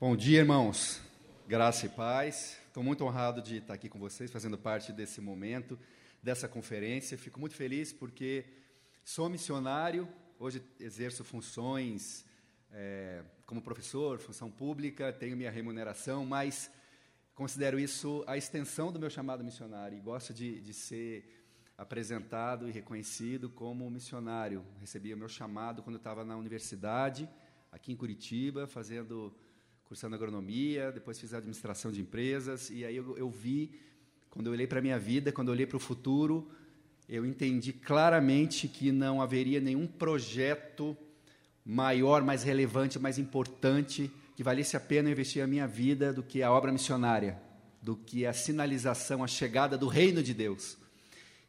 Bom dia, irmãos. Graça e paz. Estou muito honrado de estar aqui com vocês, fazendo parte desse momento, dessa conferência. Fico muito feliz porque sou missionário, hoje exerço funções é, como professor, função pública, tenho minha remuneração, mas considero isso a extensão do meu chamado missionário e gosto de, de ser apresentado e reconhecido como missionário. Recebi o meu chamado quando estava na universidade, aqui em Curitiba, fazendo cursando agronomia, depois fiz administração de empresas, e aí eu, eu vi, quando eu olhei para a minha vida, quando eu olhei para o futuro, eu entendi claramente que não haveria nenhum projeto maior, mais relevante, mais importante, que valesse a pena investir a minha vida do que a obra missionária, do que a sinalização, a chegada do reino de Deus.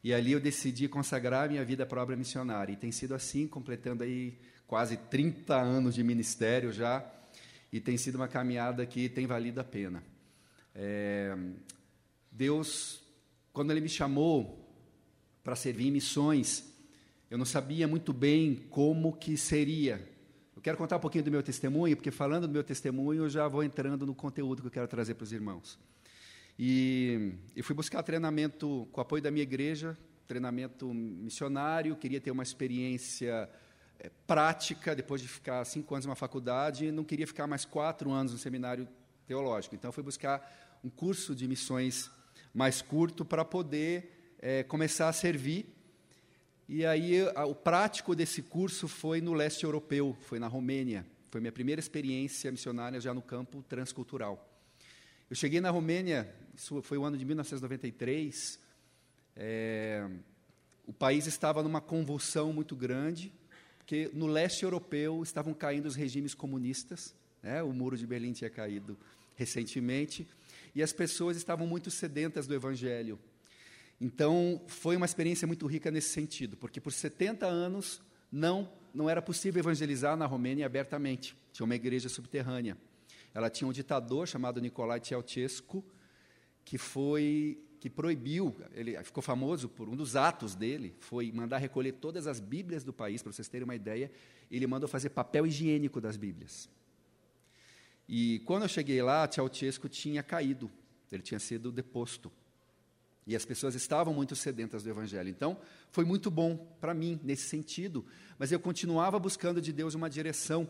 E ali eu decidi consagrar a minha vida para a obra missionária. E tem sido assim, completando aí quase 30 anos de ministério já e tem sido uma caminhada que tem valido a pena. É, Deus, quando Ele me chamou para servir em missões, eu não sabia muito bem como que seria. Eu quero contar um pouquinho do meu testemunho, porque falando do meu testemunho, eu já vou entrando no conteúdo que eu quero trazer para os irmãos. E eu fui buscar treinamento com o apoio da minha igreja, treinamento missionário, queria ter uma experiência prática, depois de ficar cinco anos numa faculdade, não queria ficar mais quatro anos no seminário teológico. Então, fui buscar um curso de missões mais curto para poder é, começar a servir. E aí, a, o prático desse curso foi no leste europeu, foi na Romênia. Foi minha primeira experiência missionária já no campo transcultural. Eu cheguei na Romênia, isso foi o ano de 1993. É, o país estava numa convulsão muito grande porque no leste europeu estavam caindo os regimes comunistas, né? o muro de Berlim tinha caído recentemente, e as pessoas estavam muito sedentas do evangelho. Então, foi uma experiência muito rica nesse sentido, porque por 70 anos não, não era possível evangelizar na Romênia abertamente. Tinha uma igreja subterrânea. Ela tinha um ditador chamado Nicolae Ceausescu, que foi que proibiu, ele ficou famoso por um dos atos dele, foi mandar recolher todas as Bíblias do país, para vocês terem uma ideia, ele mandou fazer papel higiênico das Bíblias. E quando eu cheguei lá, Ceausescu tinha caído, ele tinha sido deposto. E as pessoas estavam muito sedentas do Evangelho. Então, foi muito bom para mim, nesse sentido, mas eu continuava buscando de Deus uma direção,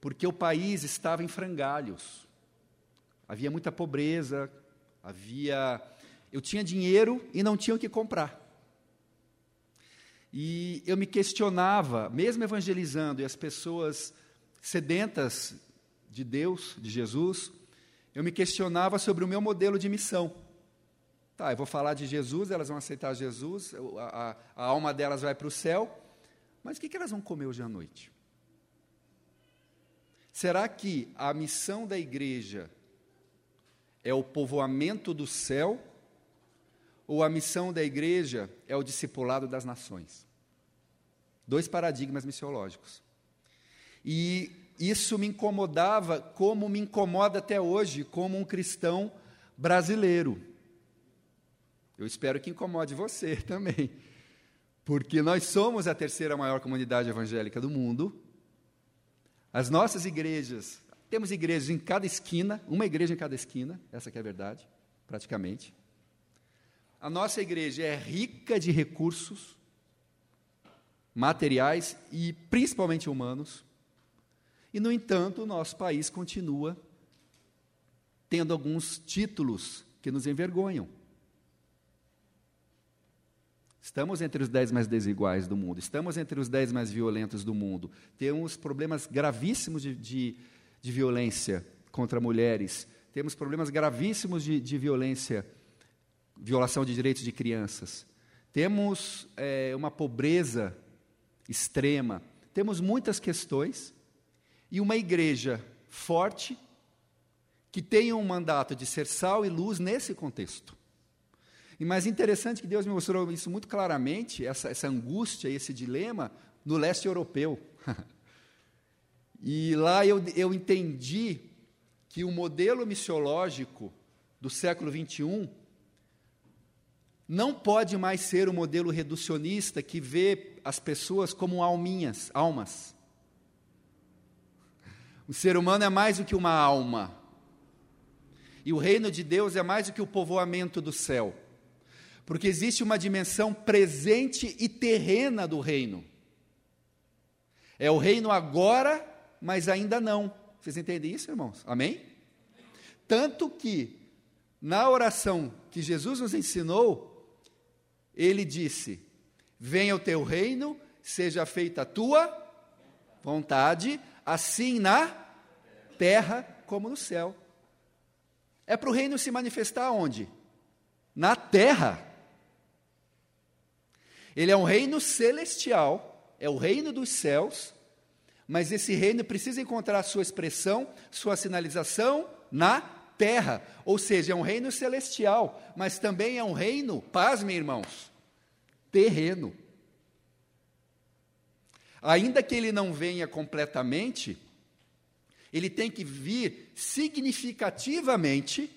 porque o país estava em frangalhos. Havia muita pobreza, havia eu tinha dinheiro e não tinha o que comprar. E eu me questionava, mesmo evangelizando, e as pessoas sedentas de Deus, de Jesus, eu me questionava sobre o meu modelo de missão. Tá, eu vou falar de Jesus, elas vão aceitar Jesus, a, a, alma delas vai para o céu, mas o que, que elas vão comer hoje à noite? Será que a missão da igreja é o povoamento do céu ou a missão da igreja é o discipulado das nações. Dois paradigmas missiológicos. E isso me incomodava, como me incomoda até hoje, como um cristão brasileiro. Eu espero que incomode você também, porque nós somos a terceira maior comunidade evangélica do mundo. As nossas igrejas, temos igrejas em cada esquina, uma igreja em cada esquina, essa é a verdade, praticamente. A nossa igreja é rica de recursos materiais e principalmente humanos. E, no entanto, o nosso país continua tendo alguns títulos que nos envergonham. Estamos entre os dez mais desiguais do mundo, estamos entre os dez mais violentos do mundo, temos problemas gravíssimos de, de, de violência contra mulheres, temos problemas gravíssimos de, de violência violação de direitos de crianças. Temos é, uma pobreza extrema. Temos muitas questões. E uma igreja forte que tenha um mandato de ser sal e luz nesse contexto. E mais interessante que Deus me mostrou isso muito claramente, essa, essa angústia, esse dilema, no leste europeu. e lá eu, eu entendi que o modelo missiológico do século XXI não pode mais ser o modelo reducionista que vê as pessoas como alminhas, almas. O ser humano é mais do que uma alma. E o reino de Deus é mais do que o povoamento do céu. Porque existe uma dimensão presente e terrena do reino. É o reino agora, mas ainda não. Vocês entendem isso, irmãos? Amém? Tanto que, na oração que Jesus nos ensinou, ele disse: Venha o teu reino, seja feita a tua vontade, assim na terra como no céu. É para o reino se manifestar onde? Na terra. Ele é um reino celestial, é o reino dos céus, mas esse reino precisa encontrar sua expressão, sua sinalização na terra. Ou seja, é um reino celestial, mas também é um reino, pasme, irmãos, terreno. Ainda que ele não venha completamente, ele tem que vir significativamente,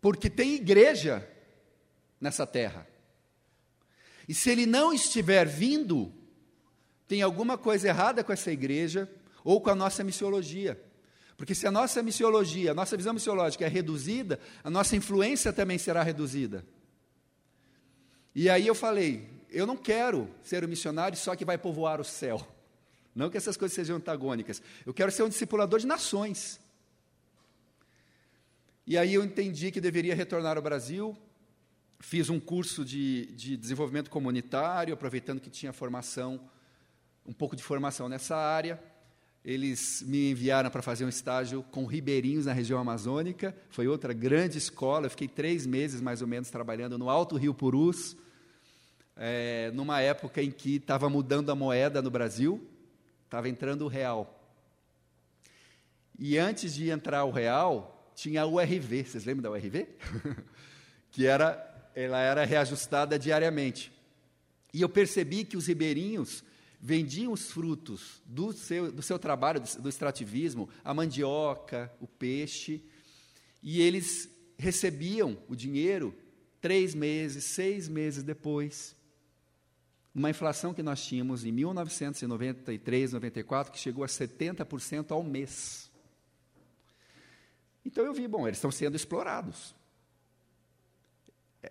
porque tem igreja nessa terra. E se ele não estiver vindo, tem alguma coisa errada com essa igreja ou com a nossa missiologia. Porque se a nossa missiologia, a nossa visão missiológica é reduzida, a nossa influência também será reduzida. E aí eu falei, eu não quero ser um missionário só que vai povoar o céu. Não que essas coisas sejam antagônicas. Eu quero ser um discipulador de nações. E aí eu entendi que deveria retornar ao Brasil. Fiz um curso de, de desenvolvimento comunitário, aproveitando que tinha formação, um pouco de formação nessa área. Eles me enviaram para fazer um estágio com ribeirinhos na região amazônica. Foi outra grande escola. Eu fiquei três meses, mais ou menos, trabalhando no Alto Rio Purus, é, numa época em que estava mudando a moeda no Brasil. Estava entrando o real. E antes de entrar o real, tinha a URV. Vocês lembram da URV? que era, ela era reajustada diariamente. E eu percebi que os ribeirinhos vendiam os frutos do seu, do seu trabalho, do, extrativismo, a mandioca, o peixe, e eles recebiam o dinheiro três meses, seis meses depois uma inflação que nós tínhamos em 1993, 94, que chegou a 70% ao mês. Então eu vi, bom, eles estão sendo explorados.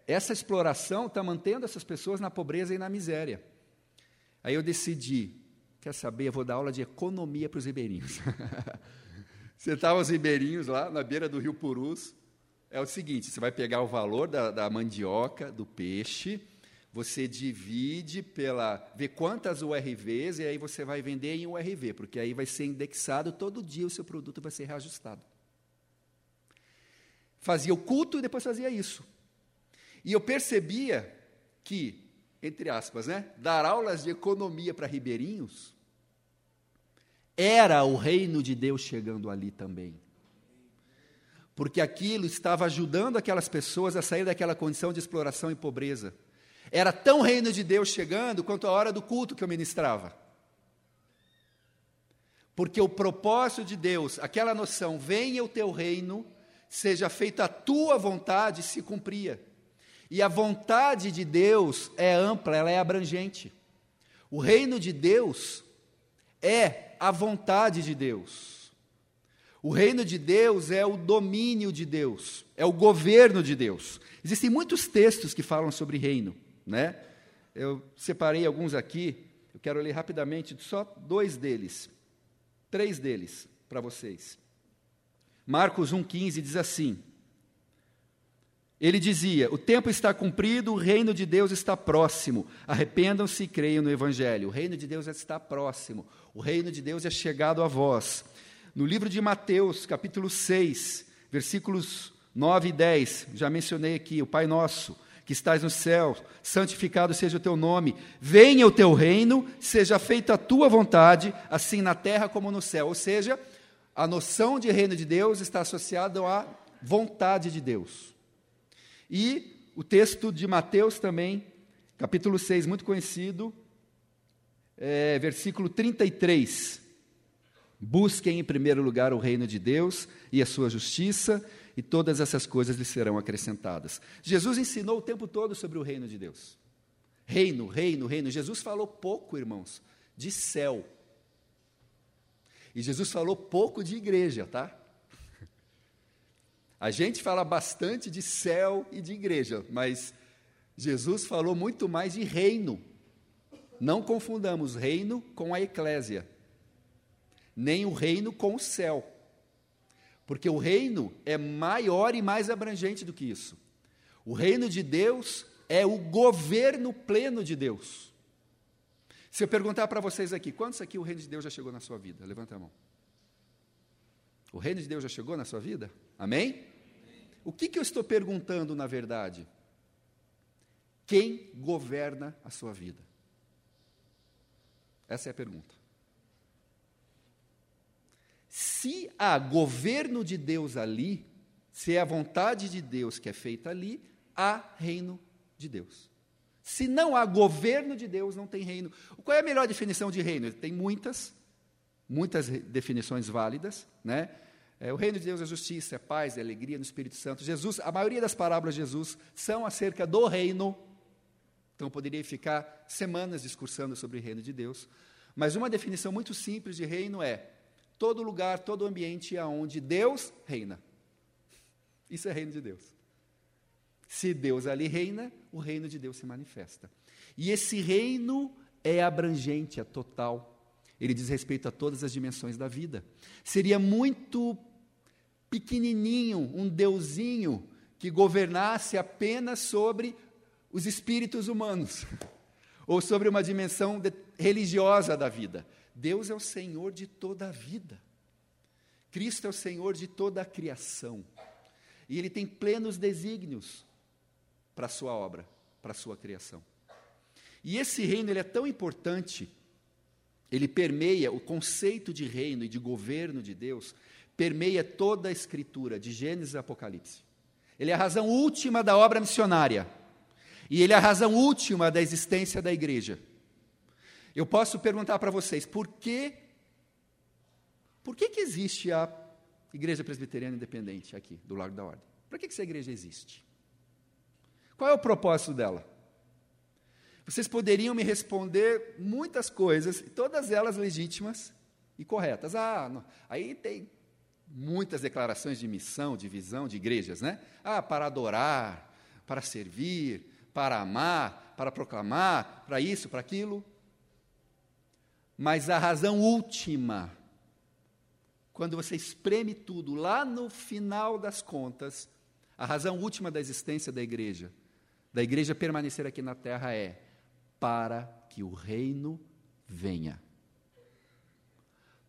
Essa exploração está mantendo essas pessoas na pobreza e na miséria. Aí eu decidi, quer saber, eu vou dar aula de economia para os ribeirinhos. Sentavam os ribeirinhos lá na beira do rio Purus. É o seguinte: você vai pegar o valor da, da mandioca, do peixe, você divide pela. vê quantas URVs e aí você vai vender em URV, porque aí vai ser indexado, todo dia o seu produto vai ser reajustado. Fazia o culto e depois fazia isso. E eu percebia que, entre aspas, né, dar aulas de economia para ribeirinhos era o reino de Deus chegando ali também. Porque aquilo estava ajudando aquelas pessoas a sair daquela condição de exploração e pobreza. Era tão reino de Deus chegando quanto a hora do culto que eu ministrava. Porque o propósito de Deus, aquela noção, venha o teu reino, seja feita a tua vontade, se cumpria. E a vontade de Deus é ampla, ela é abrangente. O reino de Deus é a vontade de Deus. O reino de Deus é o domínio de Deus, é o governo de Deus. Existem muitos textos que falam sobre reino né? Eu separei alguns aqui, eu quero ler rapidamente só dois deles, três deles para vocês. Marcos 1,15 diz assim: Ele dizia: O tempo está cumprido, o reino de Deus está próximo. Arrependam-se e creiam no Evangelho. O reino de Deus está próximo. O reino de Deus é chegado a vós. No livro de Mateus, capítulo 6, versículos 9 e 10, já mencionei aqui, o Pai Nosso que estás no céu, santificado seja o teu nome, venha o teu reino, seja feita a tua vontade, assim na terra como no céu. Ou seja, a noção de reino de Deus está associada à vontade de Deus. E o texto de Mateus também, capítulo 6, muito conhecido, é, versículo 33. Busquem em primeiro lugar o reino de Deus e a sua justiça, e todas essas coisas lhe serão acrescentadas. Jesus ensinou o tempo todo sobre o reino de Deus. Reino, reino, reino. Jesus falou pouco, irmãos, de céu. E Jesus falou pouco de igreja, tá? A gente fala bastante de céu e de igreja, mas Jesus falou muito mais de reino. Não confundamos reino com a eclésia, nem o reino com o céu. Porque o reino é maior e mais abrangente do que isso. O reino de Deus é o governo pleno de Deus. Se eu perguntar para vocês aqui, quantos aqui o reino de Deus já chegou na sua vida? Levanta a mão. O reino de Deus já chegou na sua vida? Amém? O que, que eu estou perguntando na verdade? Quem governa a sua vida? Essa é a pergunta. Se há governo de Deus ali, se é a vontade de Deus que é feita ali, há reino de Deus. Se não há governo de Deus, não tem reino. Qual é a melhor definição de reino? Tem muitas, muitas definições válidas, né? É, o reino de Deus é justiça, é paz, é alegria no Espírito Santo. Jesus, a maioria das parábolas de Jesus são acerca do reino. Então eu poderia ficar semanas discursando sobre o reino de Deus. Mas uma definição muito simples de reino é todo lugar, todo ambiente onde Deus reina. Isso é reino de Deus. Se Deus ali reina, o reino de Deus se manifesta. E esse reino é abrangente, é total. Ele diz respeito a todas as dimensões da vida. Seria muito pequenininho, um deusinho que governasse apenas sobre os espíritos humanos ou sobre uma dimensão religiosa da vida. Deus é o Senhor de toda a vida. Cristo é o Senhor de toda a criação. E Ele tem plenos desígnios para a sua obra, para a sua criação. E esse reino ele é tão importante, ele permeia o conceito de reino e de governo de Deus, permeia toda a escritura, de Gênesis a Apocalipse. Ele é a razão última da obra missionária. E ele é a razão última da existência da igreja. Eu posso perguntar para vocês, por que por que, que existe a Igreja Presbiteriana Independente aqui, do Largo da Ordem? Para que, que essa igreja existe? Qual é o propósito dela? Vocês poderiam me responder muitas coisas, todas elas legítimas e corretas. Ah, não, aí tem muitas declarações de missão, de visão de igrejas, né? Ah, para adorar, para servir, para amar, para proclamar, para isso, para aquilo. Mas a razão última, quando você espreme tudo lá no final das contas, a razão última da existência da igreja, da igreja permanecer aqui na terra é para que o reino venha.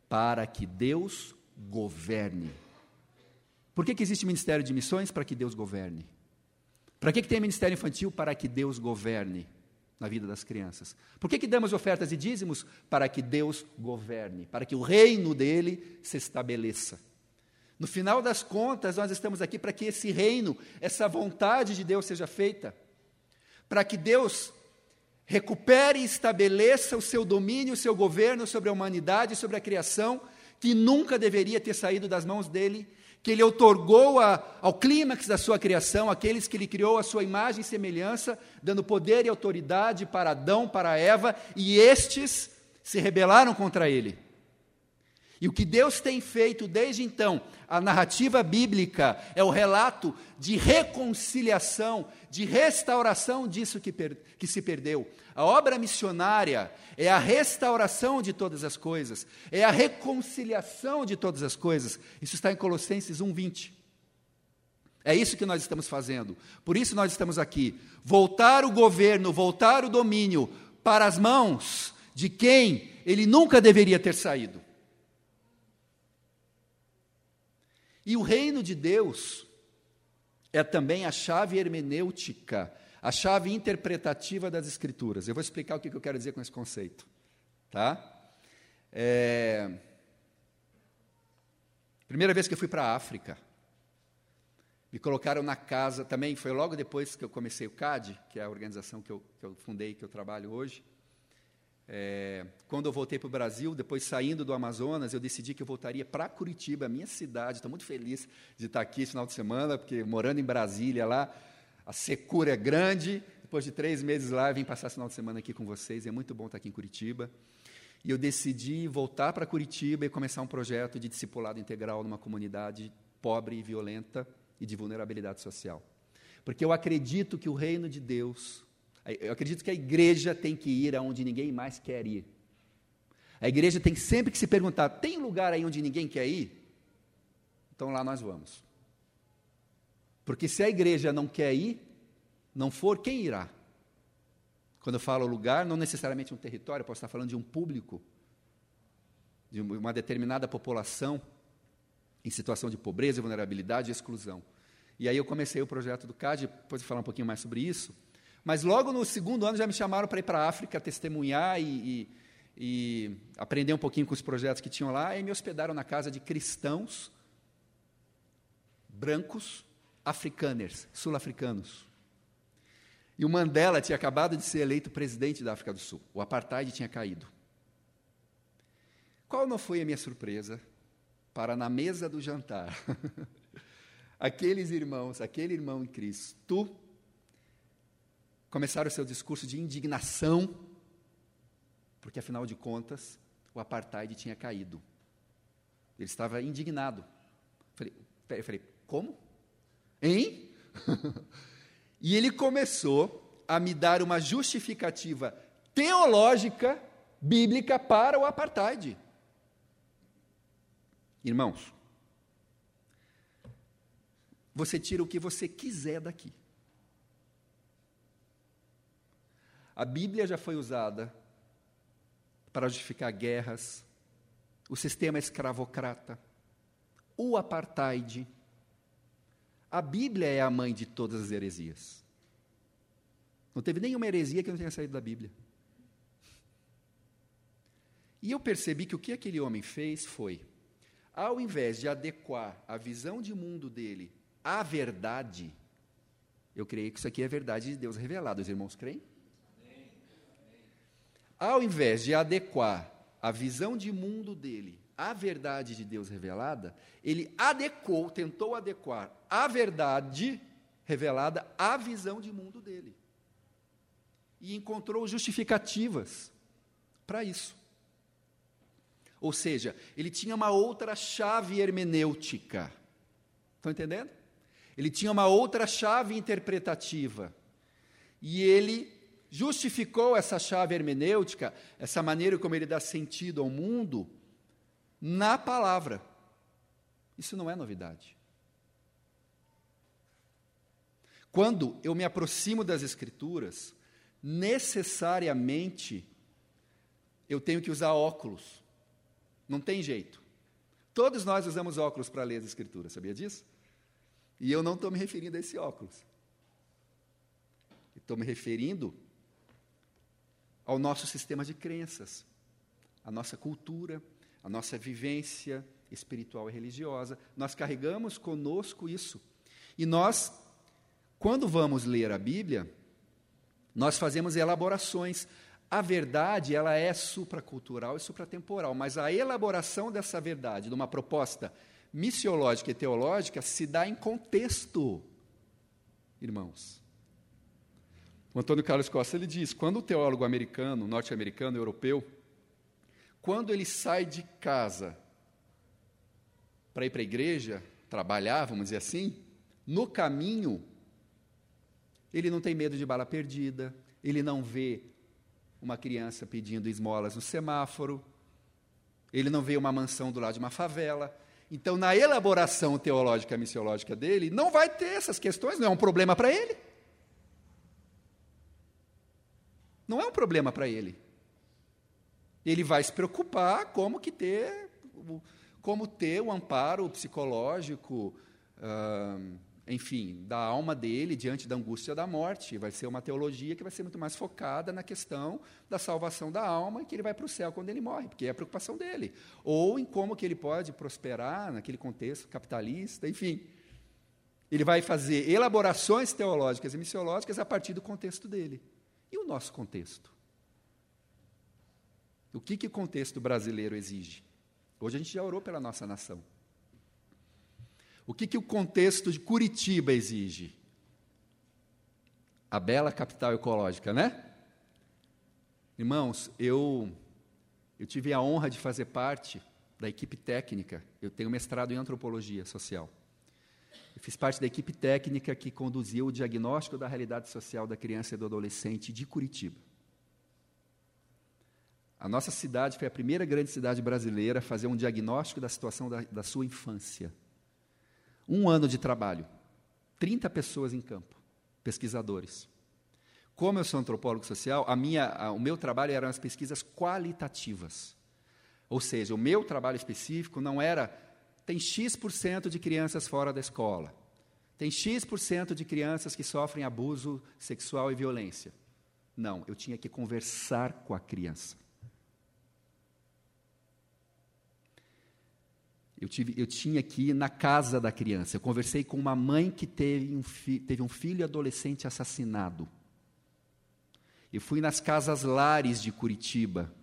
Para que Deus governe. Por que, que existe ministério de missões? Para que Deus governe. Para que, que tem ministério infantil? Para que Deus governe na vida das crianças. Por que, que damos ofertas e dízimos? Para que Deus governe, para que o reino dele se estabeleça. No final das contas, nós estamos aqui para que esse reino, essa vontade de Deus seja feita, para que Deus recupere e estabeleça o seu domínio, o seu governo sobre a humanidade, sobre a criação, que nunca deveria ter saído das mãos dele que ele otorgou a, ao clímax da sua criação, aqueles que ele criou a sua imagem e semelhança, dando poder e autoridade para Adão, para Eva, e estes se rebelaram contra ele. E o que Deus tem feito desde então, a narrativa bíblica é o relato de reconciliação, de restauração disso que, per, que se perdeu. A obra missionária é a restauração de todas as coisas, é a reconciliação de todas as coisas. Isso está em Colossenses 1:20. É isso que nós estamos fazendo. Por isso nós estamos aqui. Voltar o governo, voltar o domínio para as mãos de quem ele nunca deveria ter saído. E o reino de Deus é também a chave hermenêutica, a chave interpretativa das Escrituras. Eu vou explicar o que eu quero dizer com esse conceito. Tá? É... Primeira vez que eu fui para a África, me colocaram na casa, também foi logo depois que eu comecei o CAD, que é a organização que eu, que eu fundei, que eu trabalho hoje. É, quando eu voltei para o Brasil, depois saindo do Amazonas, eu decidi que eu voltaria para Curitiba, minha cidade. Estou muito feliz de estar aqui esse final de semana, porque morando em Brasília lá, a secura é grande. Depois de três meses lá, eu vim passar esse final de semana aqui com vocês. É muito bom estar aqui em Curitiba. E eu decidi voltar para Curitiba e começar um projeto de discipulado integral numa comunidade pobre e violenta e de vulnerabilidade social. Porque eu acredito que o reino de Deus, eu acredito que a igreja tem que ir aonde ninguém mais quer ir. A igreja tem sempre que se perguntar: tem lugar aí onde ninguém quer ir? Então lá nós vamos. Porque se a igreja não quer ir, não for, quem irá? Quando eu falo lugar, não necessariamente um território, posso estar falando de um público, de uma determinada população em situação de pobreza, vulnerabilidade e exclusão. E aí eu comecei o projeto do CAD, depois vou falar um pouquinho mais sobre isso. Mas logo no segundo ano já me chamaram para ir para a África testemunhar e, e, e, aprender um pouquinho com os projetos que tinham lá, e me hospedaram na casa de cristãos brancos, africaners, sul-africanos. E o Mandela tinha acabado de ser eleito presidente da África do Sul. O apartheid tinha caído. Qual não foi a minha surpresa para na mesa do jantar aqueles irmãos, aquele irmão em Cristo, começaram o seu discurso de indignação, porque afinal de contas o apartheid tinha caído. Ele estava indignado. Falei, eu falei como? Hein? E ele começou a me dar uma justificativa teológica, bíblica, para o apartheid. Irmãos, você tira o que você quiser daqui. A Bíblia já foi usada para justificar guerras, o sistema escravocrata, o apartheid, a Bíblia é a mãe de todas as heresias. Não teve nenhuma heresia que não tenha saído da Bíblia. E eu percebi que o que aquele homem fez foi, ao invés de adequar a visão de mundo dele à verdade, eu creio que isso aqui é a verdade de Deus revelada. Os irmãos creem? Ao invés de adequar a visão de mundo dele a verdade de Deus revelada, ele adequou, tentou adequar a verdade revelada à visão de mundo dele. E encontrou justificativas para isso. Ou seja, ele tinha uma outra chave hermenêutica. Estão entendendo? Ele tinha uma outra chave interpretativa. E ele justificou essa chave hermenêutica, essa maneira como ele dá sentido ao mundo, na palavra. Isso não é novidade. Quando eu me aproximo das Escrituras, necessariamente eu tenho que usar óculos. Não tem jeito. Todos nós usamos óculos para ler as Escrituras, sabia disso? E eu não estou me referindo a esse óculos. Estou me referindo ao nosso sistema de crenças, à nossa cultura, a nossa vivência espiritual e religiosa. Nós carregamos conosco isso. E nós, quando vamos ler a Bíblia, nós fazemos elaborações. A verdade, ela é supracultural e supratemporal, mas a elaboração dessa verdade, de uma proposta missiológica e teológica, se dá em contexto, irmãos. O Antônio Carlos Costa ele diz: quando o teólogo americano, norte-americano, europeu, quando ele sai de casa para ir para a igreja, trabalhar, vamos dizer assim, no caminho, ele não tem medo de bala perdida, ele não vê uma criança pedindo esmolas no semáforo, ele não vê uma mansão do lado de uma favela. Então, na elaboração teológica missiológica dele, não vai ter essas questões, não é um problema para ele. Não é um problema para ele. Ele vai se preocupar como que ter, como ter o amparo psicológico, uh, enfim, da alma dele diante da angústia da morte. Vai ser uma teologia que vai ser muito mais focada na questão da salvação da alma e que ele vai para o céu quando ele morre, porque é a preocupação dele. Ou em como que ele pode prosperar naquele contexto capitalista, enfim. Ele vai fazer elaborações teológicas e missiológicas a partir do contexto dele. E o nosso contexto? O que, que o contexto brasileiro exige? Hoje a gente já orou pela nossa nação. O que, que o contexto de Curitiba exige? A bela capital ecológica, né? Irmãos, eu Eu tive a honra de fazer parte da equipe técnica. Eu tenho mestrado em antropologia social. Eu fiz parte da equipe técnica que conduziu o diagnóstico da realidade social da criança e do adolescente de Curitiba. A nossa cidade foi a primeira grande cidade brasileira a fazer um diagnóstico da situação da, da sua infância. Um ano de trabalho, 30 pessoas em campo, pesquisadores. Como eu sou antropólogo social, a minha, a, o meu trabalho eram as pesquisas qualitativas. Ou seja, o meu trabalho específico não era tem X% de crianças fora da escola, tem X% de crianças que sofrem abuso sexual e violência. Não, eu tinha que conversar com a criança. Eu, tive, eu tinha que ir na casa da criança. Eu conversei com uma mãe que teve um, fi, teve um filho adolescente assassinado. Eu fui nas casas lares de Curitiba,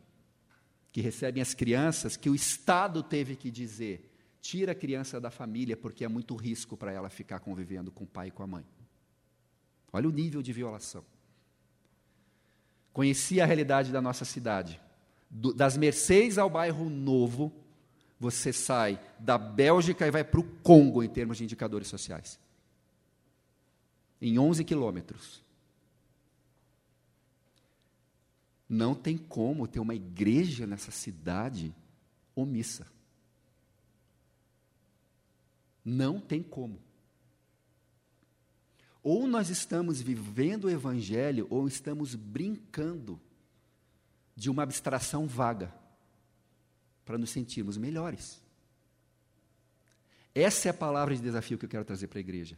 que recebem as crianças, que o Estado teve que dizer: tira a criança da família, porque é muito risco para ela ficar convivendo com o pai e com a mãe. Olha o nível de violação. Conheci a realidade da nossa cidade. Do, das Mercês ao bairro Novo, você sai da Bélgica e vai para o Congo em termos de indicadores sociais. Em 11 quilômetros. Não tem como ter uma igreja nessa cidade omissa. Não tem como. Ou nós estamos vivendo o Evangelho, ou estamos brincando de uma abstração vaga, para nos sentirmos melhores. Essa é a palavra de desafio que eu quero trazer para a igreja.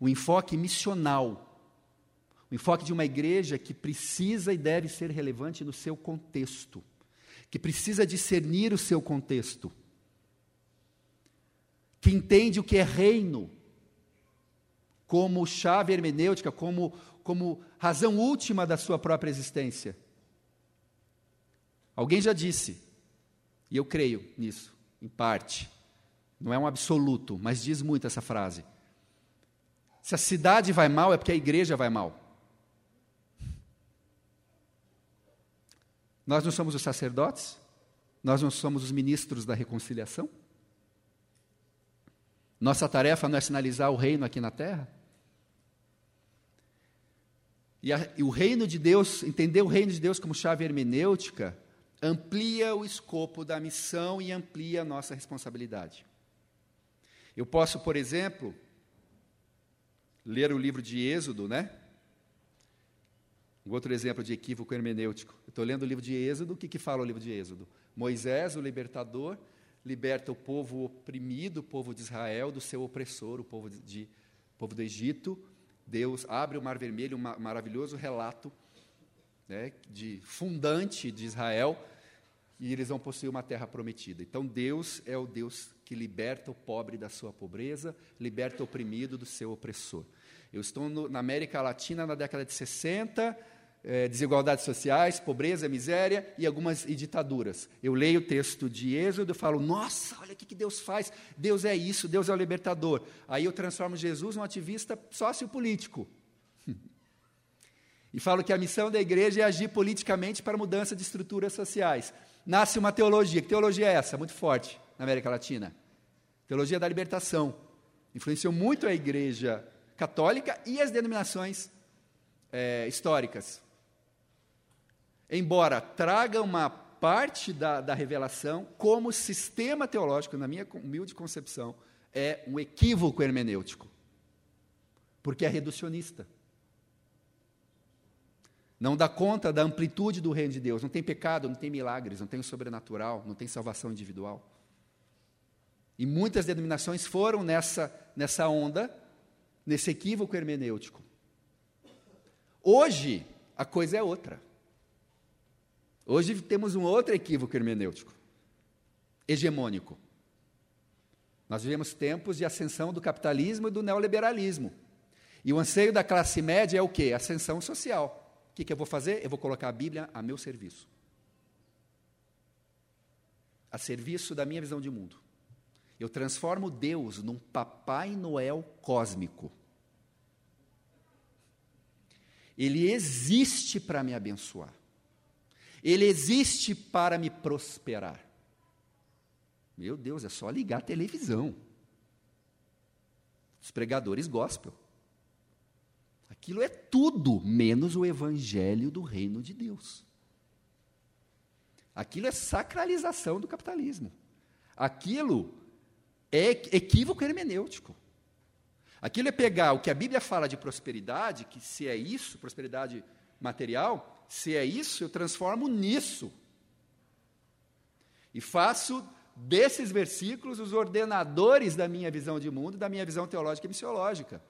O enfoque missional o enfoque de uma igreja que precisa e deve ser relevante no seu contexto, que precisa discernir o seu contexto, que entende o que é reino como chave hermenêutica, como, como razão última da sua própria existência. Alguém já disse, e eu creio nisso, em parte, não é um absoluto, mas diz muito essa frase. Se a cidade vai mal, é porque a igreja vai mal. Nós não somos os sacerdotes? Nós não somos os ministros da reconciliação? Nossa tarefa não é sinalizar o reino aqui na terra? E, a, e, o reino de Deus, entender o reino de Deus como chave hermenêutica, amplia o escopo da missão e amplia a nossa responsabilidade. Eu posso, por exemplo, ler o livro de Êxodo, né? Um outro exemplo de equívoco hermenêutico. Estou lendo o livro de Êxodo, o que, que fala o livro de Êxodo? Moisés, o libertador, liberta o povo oprimido, o povo de Israel, do seu opressor, o povo, de, povo do Egito. Deus abre o Mar Vermelho, um maravilhoso relato né, de fundante de Israel, e eles vão possuir uma terra prometida. Então, Deus é o Deus que liberta o pobre da sua pobreza, liberta o oprimido do seu opressor. Eu estou no, na América Latina na década de 60, é, desigualdades sociais, pobreza, miséria e algumas e ditaduras. Eu leio o texto de Êxodo e falo, nossa, olha o que Deus faz, Deus é isso, Deus é o libertador. Aí eu transformo Jesus num ativista sociopolítico. e falo que a missão da igreja é agir politicamente para mudança de estruturas sociais. Nasce uma teologia, que teologia é essa? Muito forte na América Latina. Teologia da libertação. Influenciou muito a igreja católica e as denominações é, históricas embora traga uma parte da, da revelação, como sistema teológico, na minha humilde concepção, é um equívoco hermenêutico, porque é reducionista. Não dá conta da amplitude do reino de Deus. Não tem pecado, não tem milagres, não tem o sobrenatural, não tem salvação individual. E muitas denominações foram nessa, nessa onda, nesse equívoco hermenêutico. Hoje, a coisa é outra. Hoje temos um outro equívoco hermenêutico, hegemônico. Nós vivemos tempos de ascensão do capitalismo e do neoliberalismo. E o anseio da classe média é o quê? Ascensão social. O que, que eu vou fazer? Eu vou colocar a Bíblia a meu serviço. A serviço da minha visão de mundo. Eu transformo Deus num Papai Noel cósmico. Ele existe para me abençoar. Ele existe para me prosperar. Meu Deus, é só ligar a televisão. Os pregadores gospel. Aquilo é tudo menos o evangelho do reino de Deus. Aquilo é sacralização do capitalismo. Aquilo é equívoco hermenêutico. Aquilo é pegar o que a Bíblia fala de prosperidade, que se é isso, prosperidade material, se é isso, eu transformo nisso. E faço desses versículos os ordenadores da minha visão de mundo, da minha visão teológica e missiológica.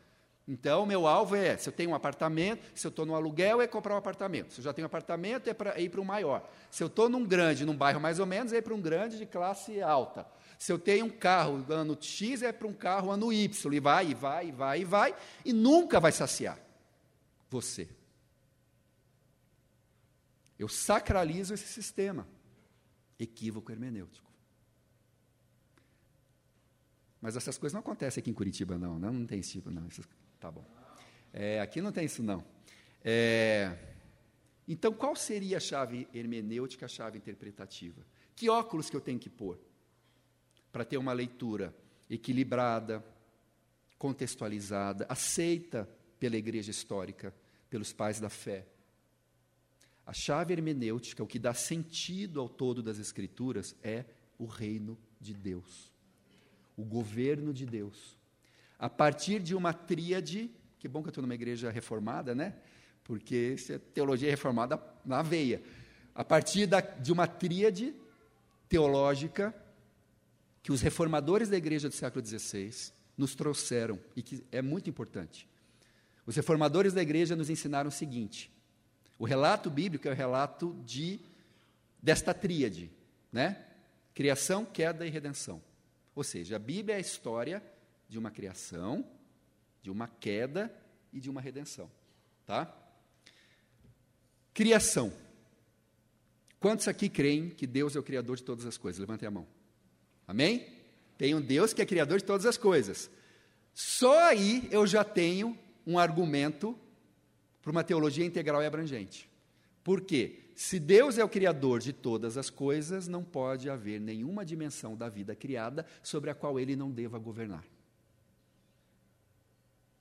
Então, meu alvo é: se eu tenho um apartamento, se eu estou no aluguel, é comprar um apartamento. Se eu já tenho um apartamento, é, para ir para um maior. Se eu estou num grande, num bairro mais ou menos, é ir para um grande de classe alta. Se eu tenho um carro ano X, é para um carro ano Y. E vai, e vai, e vai, e vai, e nunca vai saciar você. Eu sacralizo esse sistema. Equívoco hermenêutico. Mas essas coisas não acontecem aqui em Curitiba, não. Não, não tem esse tipo, não. Tá bom. É, aqui não tem isso, não. É, então, qual seria a chave hermenêutica, a chave interpretativa? Que óculos que eu tenho que pôr para ter uma leitura equilibrada, contextualizada, aceita pela igreja histórica, pelos pais da fé? A chave hermenêutica, o que dá sentido ao todo das Escrituras, é o reino de Deus, o governo de Deus a partir de uma tríade, que bom que eu estou numa igreja reformada, né? Porque isso é teologia reformada na veia. A partir da, de uma tríade teológica que os reformadores da igreja do século XVI nos trouxeram e que é muito importante. Os reformadores da igreja nos ensinaram o seguinte: o relato bíblico é o relato de desta tríade, né? Criação, queda e redenção. Ou seja, a Bíblia é a história de uma criação, de uma queda e de uma redenção. Tá? Criação. Quantos aqui creem que Deus é o Criador de todas as coisas? Levantem a mão. Amém? Tem um Deus que é Criador de todas as coisas. Só aí eu já tenho um argumento para uma teologia integral e abrangente. Por quê? Se Deus é o Criador de todas as coisas, não pode haver nenhuma dimensão da vida criada sobre a qual ele não deva governar.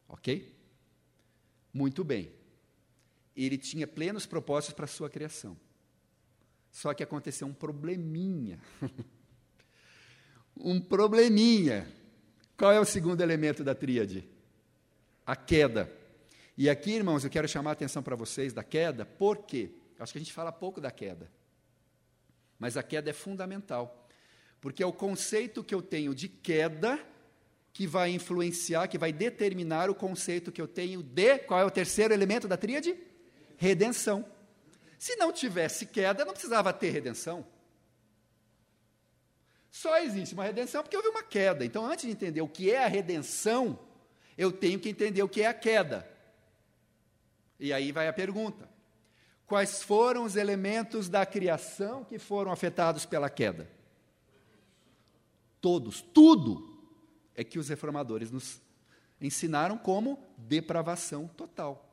Ok? Muito bem. Ele tinha plenos propósitos para a sua criação. Só que aconteceu um probleminha. um probleminha. Qual é o segundo elemento da tríade? A queda. E aqui, irmãos, eu quero chamar a atenção para vocês da queda, porque acho que a gente fala pouco da queda. Mas a queda é fundamental. Porque é o conceito que eu tenho de queda que vai influenciar, que vai determinar o conceito que eu tenho de. Qual é o terceiro elemento da tríade? Redenção. Se não tivesse queda, não precisava ter redenção. Só existe uma redenção porque houve uma queda. Então, antes de entender o que é a redenção, eu tenho que entender o que é a queda. E aí vai a pergunta: quais foram os elementos da criação que foram afetados pela queda? Todos, tudo é que os reformadores nos ensinaram como depravação total.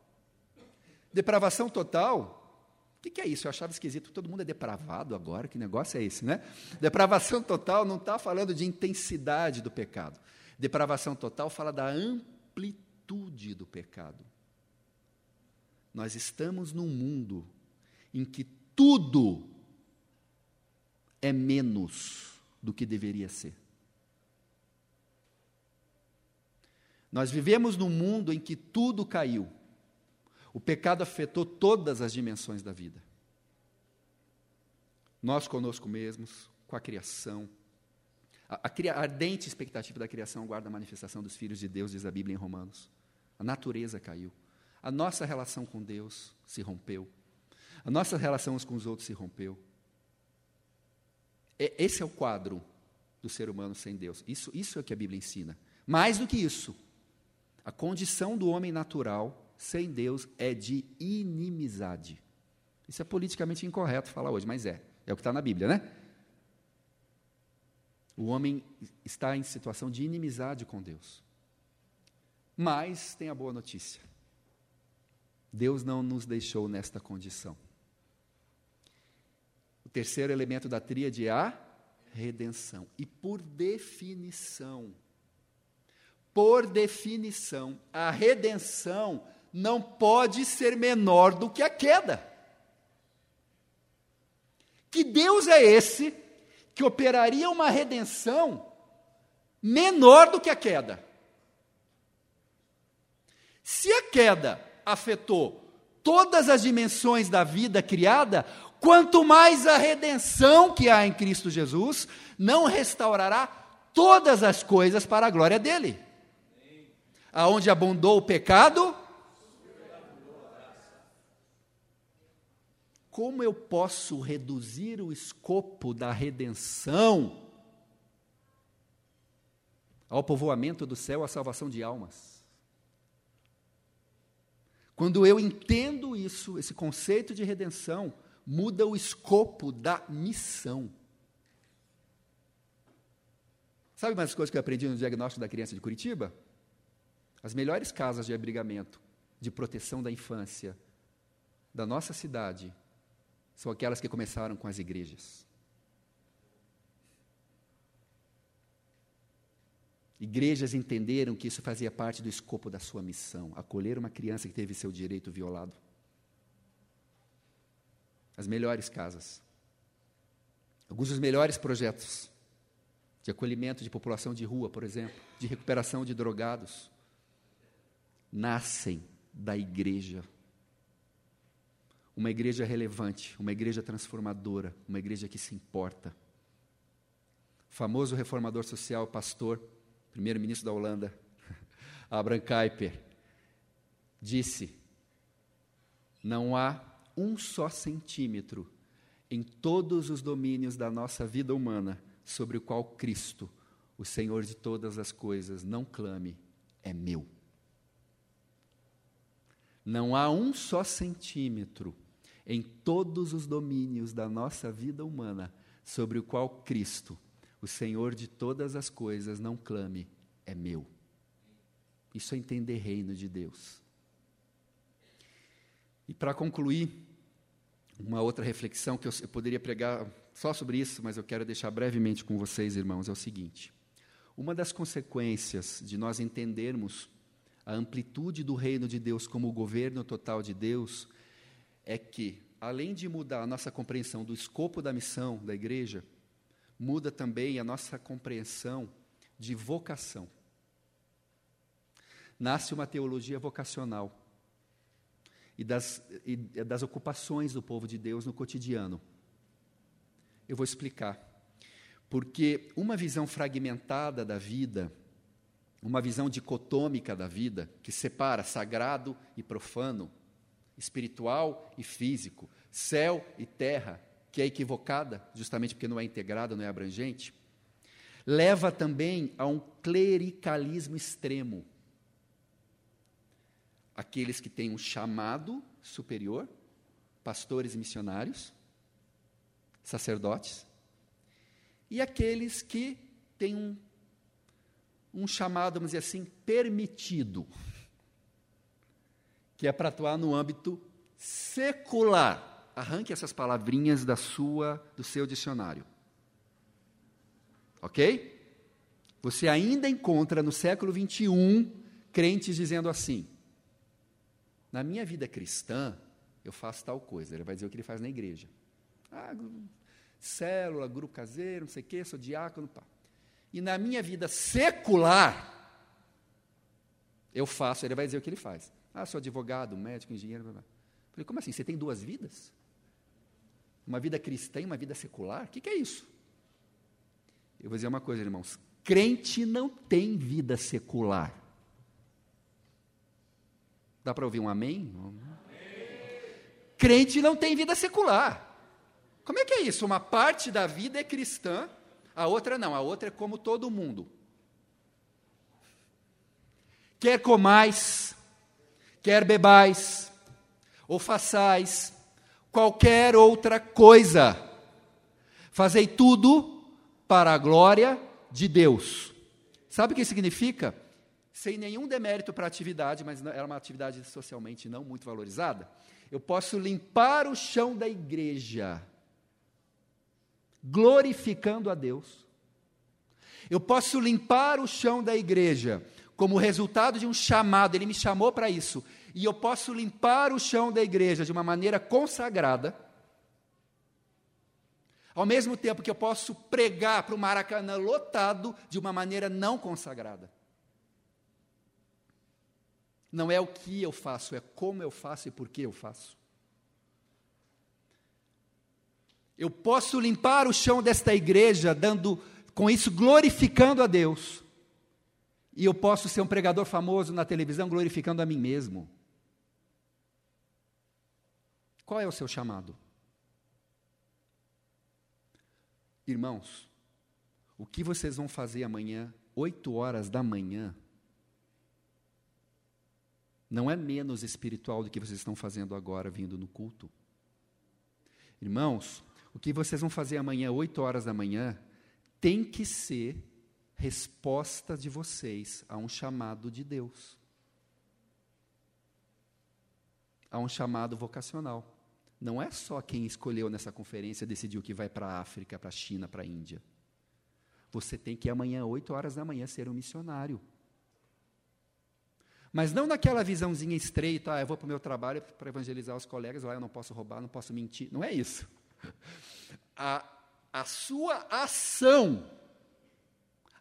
Depravação total, o que, que, é isso? Eu achava esquisito, todo mundo é depravado agora, que negócio é esse, né? Depravação total não está falando de intensidade do pecado. Depravação total fala da amplitude do pecado. Nós estamos num mundo em que tudo é menos do que deveria ser. Nós vivemos num mundo em que tudo caiu. O pecado afetou todas as dimensões da vida. Nós conosco mesmos, com a criação. A, a, ardente expectativa da criação guarda a manifestação dos filhos de Deus, diz a Bíblia em Romanos. A natureza caiu. A nossa relação com Deus se rompeu. A nossa relação com os outros se rompeu. É, esse é o quadro do ser humano sem Deus. Isso, isso é o que a Bíblia ensina. Mais do que isso, a condição do homem natural sem Deus é de inimizade. Isso é politicamente incorreto falar hoje, mas é. É o que está na Bíblia, né? O homem está em situação de inimizade com Deus. Mas tem a boa notícia. Deus não nos deixou nesta condição. terceiro elemento da tríade é a redenção. E por definição, por definição, a redenção não pode ser menor do que a queda. Que Deus é esse que operaria uma redenção menor do que a queda? Se a queda afetou todas as dimensões da vida criada, quanto mais a redenção que há em Cristo Jesus não restaurará todas as coisas para a glória dele. Aonde abundou o pecado, como eu posso reduzir o escopo da redenção ao povoamento do céu, à salvação de almas? Quando eu entendo isso, esse conceito de redenção, muda o escopo da missão. Sabe mais coisas que eu aprendi no diagnóstico da criança de Curitiba? As melhores casas de abrigamento, de proteção da infância da nossa cidade são aquelas que começaram com as igrejas. Igrejas entenderam que isso fazia parte do escopo da sua missão, acolher uma criança que teve seu direito violado. As melhores casas. Alguns dos melhores projetos de acolhimento de população de rua, por exemplo, de recuperação de drogados, nascem da igreja uma igreja relevante, uma igreja transformadora, uma igreja que se importa. O famoso reformador social, pastor, primeiro-ministro da Holanda, Abraham Kuyper, disse: Não há um só centímetro em todos os domínios da nossa vida humana sobre o qual Cristo, o Senhor de todas as coisas, não clame, é meu. Não há um só centímetro em todos os domínios da nossa vida humana, sobre o qual Cristo, o Senhor de todas as coisas, não clame, é meu. Isso é entender reino de Deus. E para concluir, uma outra reflexão que eu, eu poderia pregar só sobre isso, mas eu quero deixar brevemente com vocês, irmãos, é o seguinte: uma das consequências de nós entendermos a amplitude do reino de Deus como o governo total de Deus é que, além de mudar a nossa compreensão do escopo da missão da igreja, muda também a nossa compreensão de vocação. Nasce uma teologia vocacional e das, e das ocupações do povo de Deus no cotidiano. Eu vou explicar. Porque uma visão fragmentada da vida, uma visão dicotômica da vida, que separa sagrado e profano, espiritual e físico, céu e terra, que é equivocada, justamente porque não é integrada, não é abrangente, leva também a um clericalismo extremo. Aqueles que têm um chamado superior, pastores e missionários, sacerdotes, e aqueles que têm um, um chamado, vamos dizer assim, permitido que é para atuar no âmbito secular. Arranque essas palavrinhas da sua, do seu dicionário. Ok? Você ainda encontra no século 21 crentes dizendo assim: na minha vida cristã, eu faço tal coisa. Ele vai dizer o que ele faz na igreja. Ah, célula, grupo caseiro, não sei o quê, sou diácono. Pá. E na minha vida secular, eu faço, ele vai dizer o que ele faz. Ah, sou advogado, médico, engenheiro. Blá, blá. Falei, como assim? Você tem duas vidas? Uma vida cristã e uma vida secular? O que, que é isso? Eu vou dizer uma coisa, irmãos. Crente não tem vida secular. Dá para ouvir um amém? amém? Crente não tem vida secular. Como é que é isso? Uma parte da vida é cristã, a outra não, a outra é como todo mundo. Quer comais, quer bebais, ou façais qualquer outra coisa, fazei tudo para a glória de Deus. Sabe o que significa? Sem nenhum demérito para a atividade, mas era uma atividade socialmente não muito valorizada. Eu posso limpar o chão da igreja glorificando a Deus. Eu posso limpar o chão da igreja como resultado de um chamado, ele me chamou para isso. E eu posso limpar o chão da igreja de uma maneira consagrada. Ao mesmo tempo que eu posso pregar para o Maracanã lotado de uma maneira não consagrada. Não é o que eu faço, é como eu faço e por que eu faço. Eu posso limpar o chão desta igreja, dando com isso glorificando a Deus. E eu posso ser um pregador famoso na televisão glorificando a mim mesmo. Qual é o seu chamado? Irmãos, o que vocês vão fazer amanhã, oito horas da manhã, não é menos espiritual do que vocês estão fazendo agora, vindo no culto. Irmãos, o que vocês vão fazer amanhã, 8 horas da manhã, tem que ser resposta de vocês a um chamado de Deus. A um chamado vocacional. Não é só quem escolheu nessa conferência decidiu que vai para a África, para a China, para a Índia. Você tem que amanhã, 8 horas da manhã, ser um missionário. Mas não naquela visãozinha estreita, ah, eu vou para o meu trabalho para evangelizar os colegas, lá eu não posso roubar, não posso mentir. Não é isso. A, a sua ação,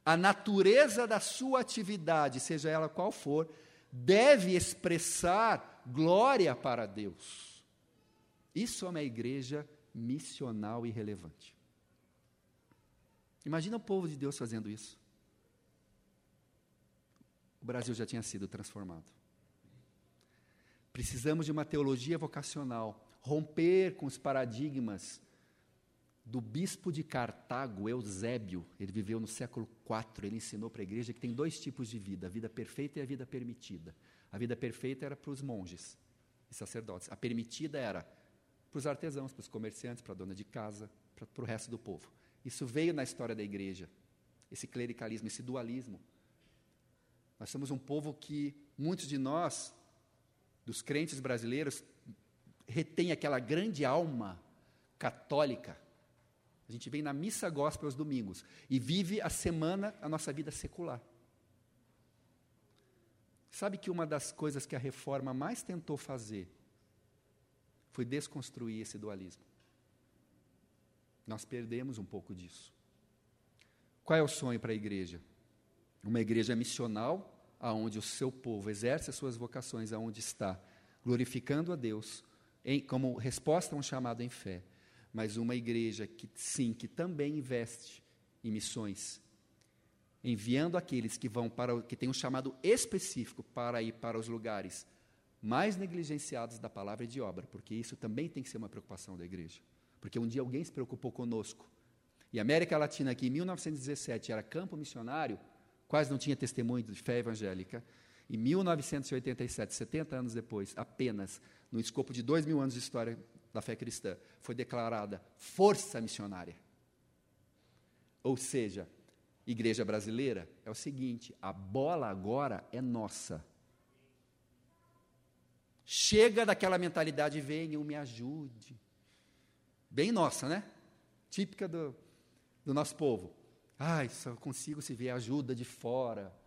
a natureza da sua atividade, seja ela qual for, deve expressar glória para Deus. Isso é uma igreja missional e relevante. Imagina o povo de Deus fazendo isso o Brasil já tinha sido transformado. Precisamos de uma teologia vocacional, romper com os paradigmas do bispo de Cartago, Eusébio. Ele viveu no século IV, ele ensinou para a igreja que tem dois tipos de vida: a vida perfeita e a vida permitida. A vida perfeita era para os monges e sacerdotes, a permitida era para os artesãos, para os comerciantes, para a dona de casa, para, para o resto do povo. Isso veio na história da igreja, esse clericalismo, esse dualismo. Nós somos um povo que muitos de nós, dos crentes brasileiros, retém aquela grande alma católica. A gente vem na missa gospel aos domingos e vive a semana a nossa vida secular. Sabe que uma das coisas que a reforma mais tentou fazer foi desconstruir esse dualismo. Nós perdemos um pouco disso. Qual é o sonho para a igreja? uma igreja missional, aonde o seu povo exerce as suas vocações aonde está, glorificando a Deus, em, como resposta a um chamado em fé, mas uma igreja que sim, que também investe em missões, enviando aqueles que vão para que têm um chamado específico para ir para os lugares mais negligenciados da palavra e de obra, porque isso também tem que ser uma preocupação da igreja. Porque um dia alguém se preocupou conosco. E a América Latina, que em 1917 era campo missionário, quase não tinha testemunho de fé evangélica. Em 1987, 70 anos depois, apenas, no escopo de dois mil anos de história da fé cristã, foi declarada força missionária. Ou seja, igreja brasileira, é o seguinte: a bola agora é nossa. Chega daquela mentalidade, venham, me ajude. Bem nossa, né? Típica do, do nosso povo. Ai, só consigo se ver ajuda de fora.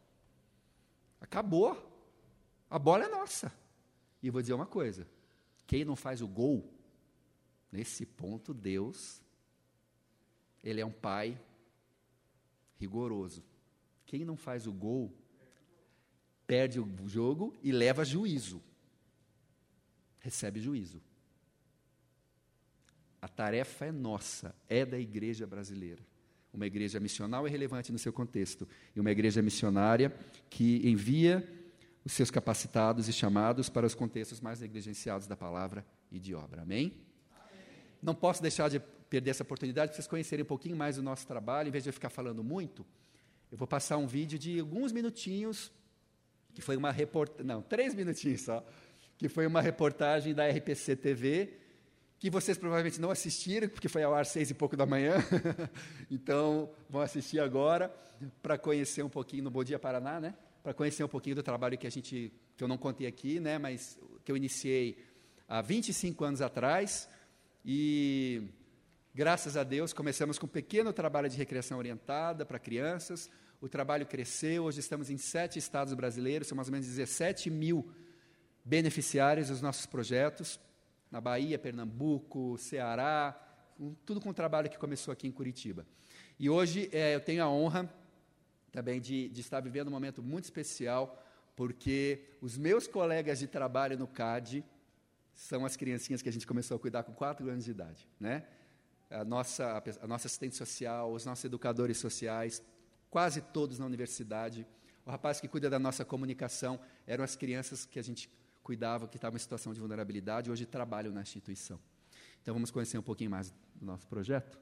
Acabou. A bola é nossa. E vou dizer uma coisa: quem não faz o gol, nesse ponto, Deus, Ele é um pai rigoroso. Quem não faz o gol, perde o jogo e leva juízo. Recebe juízo. A tarefa é nossa, é da igreja brasileira. Uma igreja missional é relevante no seu contexto, e uma igreja missionária que envia os seus capacitados e chamados para os contextos mais negligenciados da palavra e de obra. Amém? Amém? Não posso deixar de perder essa oportunidade para vocês conhecerem um pouquinho mais do nosso trabalho, em vez de eu ficar falando muito. Eu vou passar um vídeo de alguns minutinhos, que foi uma reportagem, não, três minutinhos só, que foi uma reportagem da RPC TV, que vocês provavelmente não assistiram, porque foi ao ar seis e pouco da manhã. então, vão assistir agora para conhecer um pouquinho no Bom Dia Paraná, né? Para conhecer um pouquinho do trabalho que a gente, que eu não contei aqui, né? Mas que eu iniciei há 25 anos atrás e Graças a Deus, começamos com um pequeno trabalho de recreação orientada para crianças. O trabalho cresceu, hoje estamos em sete estados brasileiros, são mais ou menos 17 mil beneficiários dos nossos projetos, na Bahia, Pernambuco, Ceará, tudo com o trabalho que começou aqui em Curitiba. E hoje é, eu tenho a honra também de, de estar vivendo um momento muito especial, porque os meus colegas de trabalho no CAD são as criancinhas que a gente começou a cuidar com quatro anos de idade, né? a nossa, a nossa assistente social, os nossos educadores sociais, quase todos na universidade. O rapaz que cuida da nossa comunicação eram as crianças que a gente cuidava, que estavam em situação de vulnerabilidade, hoje trabalham na instituição. Então vamos conhecer um pouquinho mais do nosso projeto?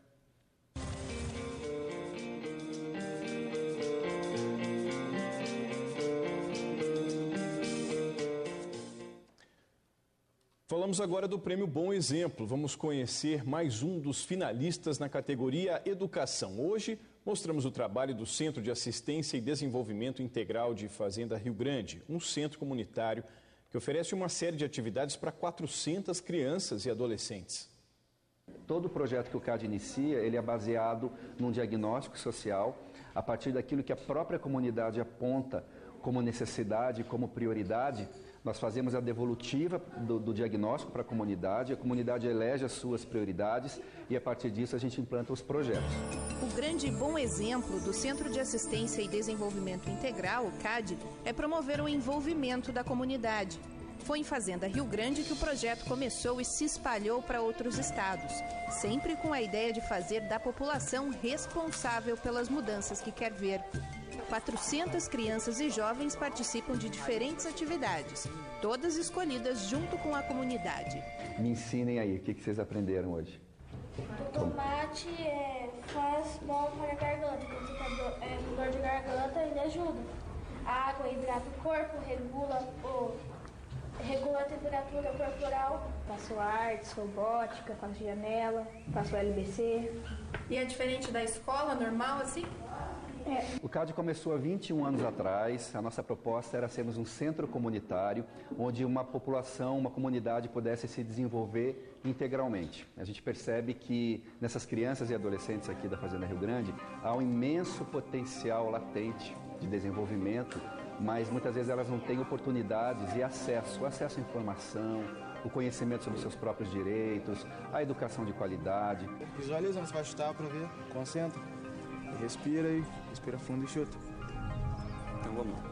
Falamos agora do prêmio Bom Exemplo. Vamos conhecer mais um dos finalistas na categoria Educação. Hoje mostramos o trabalho do Centro de Assistência e Desenvolvimento Integral de Fazenda Rio Grande, um centro comunitário que oferece uma série de atividades para 400 crianças e adolescentes. Todo o projeto que o CAD inicia, ele é baseado num diagnóstico social, a partir daquilo que a própria comunidade aponta como necessidade, como prioridade, nós fazemos a devolutiva do, do diagnóstico para a comunidade, a comunidade elege as suas prioridades e a partir disso a gente implanta os projetos. O grande bom exemplo do Centro de Assistência e Desenvolvimento Integral, o CAD, é promover o envolvimento da comunidade. Foi em Fazenda Rio Grande que o projeto começou e se espalhou para outros estados, sempre com a ideia de fazer da população responsável pelas mudanças que quer ver. 400 crianças e jovens participam de diferentes atividades, todas escolhidas junto com a comunidade. Me ensinem aí, o que vocês aprenderam hoje? O tomate é, faz bom para a garganta, quando você está é, com dor de garganta, ele ajuda. A água hidrata o corpo, regula, o, regula a temperatura corporal. Faço artes, robótica, faço janela, faço LBC. E é diferente da escola normal, assim? É. O CAD começou há 21 anos atrás. A nossa proposta era sermos um centro comunitário onde uma população, uma comunidade pudesse se desenvolver integralmente. A gente percebe que nessas crianças e adolescentes aqui da Fazenda Rio Grande há um imenso potencial latente de desenvolvimento, mas muitas vezes elas não têm oportunidades e acesso, acesso à informação, o conhecimento sobre seus próprios direitos, a educação de qualidade. Visualiza, você vai chutar para ver, concentra, respira e Respira fundo e chuta. Então vamos lá.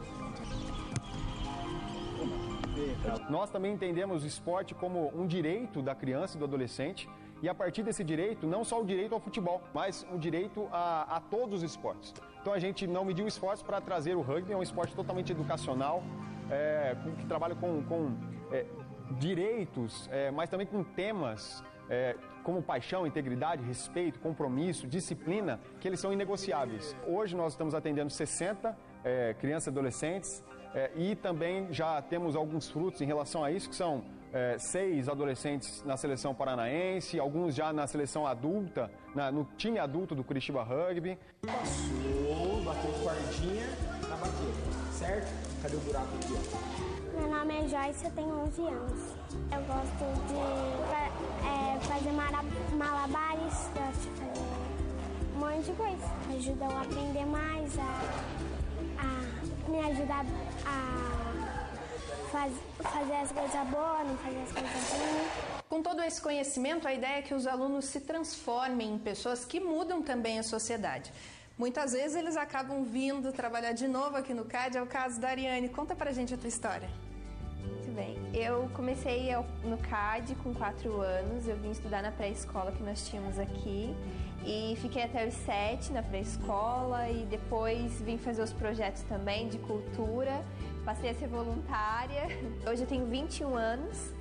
Nós também entendemos o esporte como um direito da criança e do adolescente e a partir desse direito, não só o direito ao futebol, mas o direito a, a todos os esportes. Então a gente não mediu esforço para trazer o rugby, é um esporte totalmente educacional, é, que trabalha com, com é, direitos, é, mas também com temas é, como paixão, integridade, respeito, compromisso, disciplina, que eles são inegociáveis. Hoje nós estamos atendendo 60 é, crianças e adolescentes é, e também já temos alguns frutos em relação a isso, que são é, seis adolescentes na seleção paranaense, alguns já na seleção adulta, na, no time adulto do Curitiba Rugby. Passou, bateu guardinha na baqueta, certo? Cadê o buraco aqui? Meu nome é Joyce, eu tenho 11 anos. Eu gosto de é, fazer malabares, gosto de fazer um monte de coisa. Ajuda eu a aprender mais, a, a me ajudar a faz, fazer as coisas boas, não fazer as coisas ruins. Com todo esse conhecimento, a ideia é que os alunos se transformem em pessoas que mudam também a sociedade. Muitas vezes eles acabam vindo trabalhar de novo aqui no CAD, é o caso da Ariane. Conta pra gente a tua história bem. Eu comecei no CAD com 4 anos, eu vim estudar na pré-escola que nós tínhamos aqui e fiquei até os 7 na pré-escola e depois vim fazer os projetos também de cultura, passei a ser voluntária. Hoje eu tenho 21 anos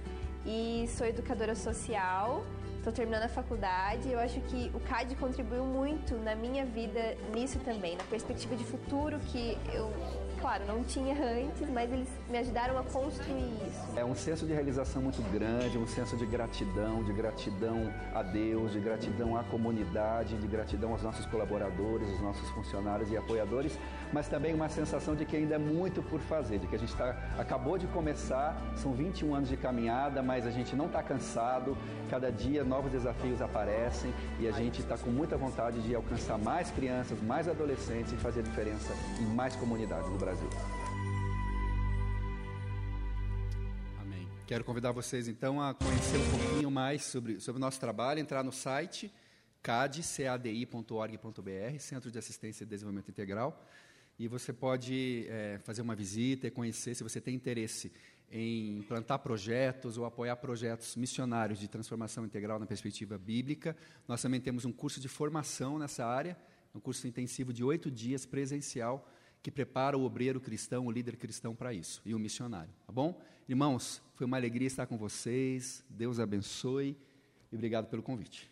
e sou educadora social. Estou terminando a faculdade. Eu acho que o CAD contribuiu muito na minha vida nisso também, na perspectiva de futuro que eu claro, não tinha antes, mas eles me ajudaram a construir isso. É um senso de realização muito grande, um senso de gratidão, de gratidão a Deus, de gratidão à comunidade, de gratidão aos nossos colaboradores, aos nossos funcionários e apoiadores, mas também uma sensação de que ainda é muito por fazer, de que a gente tá, acabou de começar, são 21 anos de caminhada, mas a gente não está cansado, cada dia novos desafios aparecem e a gente está com muita vontade de alcançar mais crianças, mais adolescentes e fazer diferença em mais comunidades do Brasil. Amém. Quero convidar vocês então a conhecer um pouquinho mais sobre, sobre o nosso trabalho, entrar no site cadi.org.br, Centro de Assistência e Desenvolvimento Integral, e você pode é, fazer uma visita e conhecer, se você tem interesse em implantar projetos ou apoiar projetos missionários de transformação integral na perspectiva bíblica. Nós também temos um curso de formação nessa área, um curso intensivo de oito dias presencial que prepara o obreiro cristão, o líder cristão para isso e o missionário, tá bom? Irmãos, foi uma alegria estar com vocês. Deus abençoe e obrigado pelo convite.